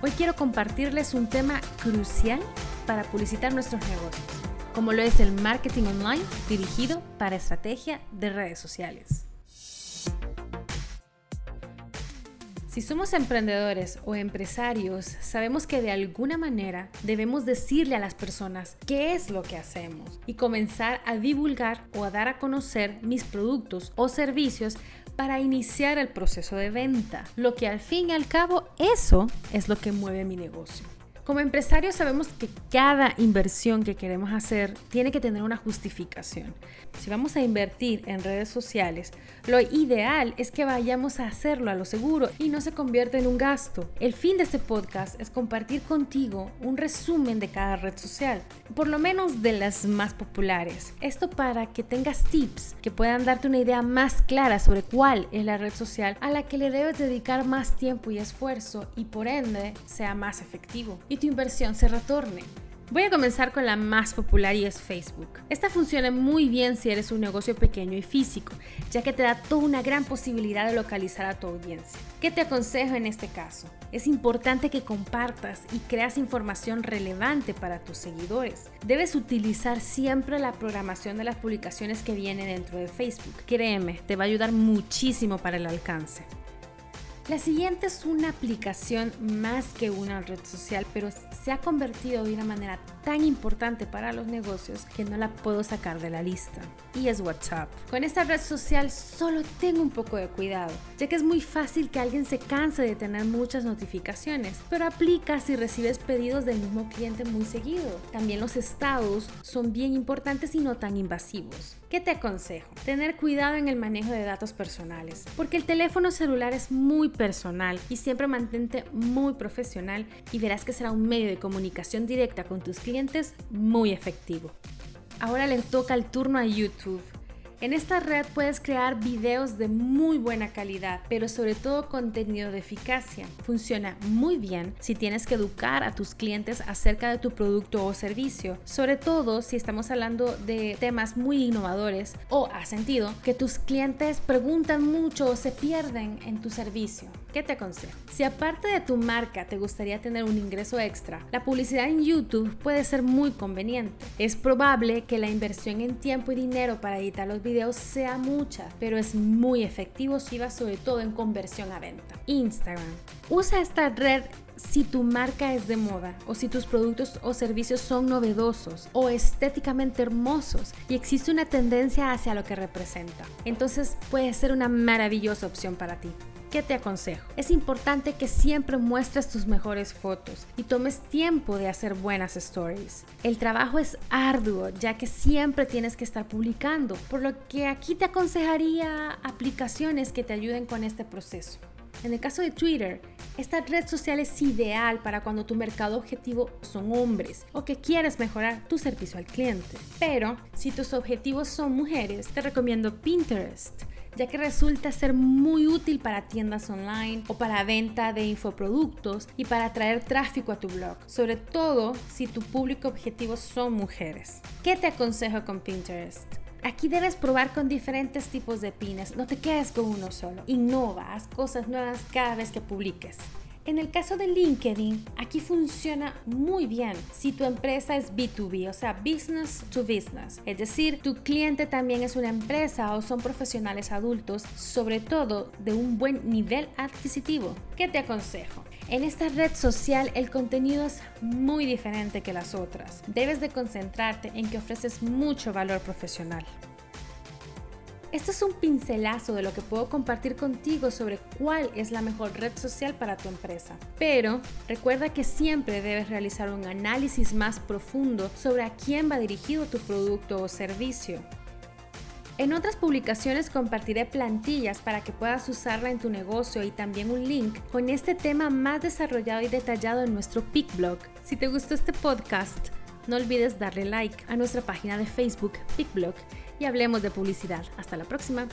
Hoy quiero compartirles un tema crucial para publicitar nuestros negocios, como lo es el marketing online dirigido para estrategia de redes sociales. Si somos emprendedores o empresarios, sabemos que de alguna manera debemos decirle a las personas qué es lo que hacemos y comenzar a divulgar o a dar a conocer mis productos o servicios para iniciar el proceso de venta. Lo que al fin y al cabo eso es lo que mueve mi negocio. Como empresarios sabemos que cada inversión que queremos hacer tiene que tener una justificación. Si vamos a invertir en redes sociales, lo ideal es que vayamos a hacerlo a lo seguro y no se convierta en un gasto. El fin de este podcast es compartir contigo un resumen de cada red social, por lo menos de las más populares. Esto para que tengas tips que puedan darte una idea más clara sobre cuál es la red social a la que le debes dedicar más tiempo y esfuerzo y por ende sea más efectivo tu inversión se retorne. Voy a comenzar con la más popular y es Facebook. Esta funciona muy bien si eres un negocio pequeño y físico, ya que te da toda una gran posibilidad de localizar a tu audiencia. ¿Qué te aconsejo en este caso? Es importante que compartas y creas información relevante para tus seguidores. Debes utilizar siempre la programación de las publicaciones que vienen dentro de Facebook. Créeme, te va a ayudar muchísimo para el alcance. La siguiente es una aplicación más que una red social, pero se ha convertido de una manera tan importante para los negocios que no la puedo sacar de la lista. Y es WhatsApp. Con esta red social solo tengo un poco de cuidado, ya que es muy fácil que alguien se canse de tener muchas notificaciones, pero aplica si recibes pedidos del mismo cliente muy seguido. También los estados son bien importantes y no tan invasivos. ¿Qué te aconsejo? Tener cuidado en el manejo de datos personales, porque el teléfono celular es muy personal y siempre mantente muy profesional y verás que será un medio de comunicación directa con tus clientes muy efectivo. Ahora le toca el turno a YouTube. En esta red puedes crear videos de muy buena calidad, pero sobre todo contenido de eficacia. Funciona muy bien si tienes que educar a tus clientes acerca de tu producto o servicio, sobre todo si estamos hablando de temas muy innovadores o ha sentido que tus clientes preguntan mucho o se pierden en tu servicio. ¿Qué te aconsejo? Si aparte de tu marca te gustaría tener un ingreso extra, la publicidad en YouTube puede ser muy conveniente. Es probable que la inversión en tiempo y dinero para editar los sea mucha, pero es muy efectivo si va sobre todo en conversión a venta. Instagram. Usa esta red si tu marca es de moda o si tus productos o servicios son novedosos o estéticamente hermosos y existe una tendencia hacia lo que representa. Entonces puede ser una maravillosa opción para ti. ¿Qué te aconsejo? Es importante que siempre muestres tus mejores fotos y tomes tiempo de hacer buenas stories. El trabajo es arduo ya que siempre tienes que estar publicando, por lo que aquí te aconsejaría aplicaciones que te ayuden con este proceso. En el caso de Twitter, esta red social es ideal para cuando tu mercado objetivo son hombres o que quieres mejorar tu servicio al cliente. Pero si tus objetivos son mujeres, te recomiendo Pinterest ya que resulta ser muy útil para tiendas online o para venta de infoproductos y para atraer tráfico a tu blog, sobre todo si tu público objetivo son mujeres. ¿Qué te aconsejo con Pinterest? Aquí debes probar con diferentes tipos de pines, no te quedes con uno solo. Innova, haz cosas nuevas cada vez que publiques. En el caso de LinkedIn, aquí funciona muy bien si tu empresa es B2B, o sea, business to business. Es decir, tu cliente también es una empresa o son profesionales adultos, sobre todo de un buen nivel adquisitivo. ¿Qué te aconsejo? En esta red social el contenido es muy diferente que las otras. Debes de concentrarte en que ofreces mucho valor profesional. Esto es un pincelazo de lo que puedo compartir contigo sobre cuál es la mejor red social para tu empresa. Pero recuerda que siempre debes realizar un análisis más profundo sobre a quién va dirigido tu producto o servicio. En otras publicaciones compartiré plantillas para que puedas usarla en tu negocio y también un link con este tema más desarrollado y detallado en nuestro PicBlog. Si te gustó este podcast, no olvides darle like a nuestra página de Facebook PicBlog y hablemos de publicidad. Hasta la próxima.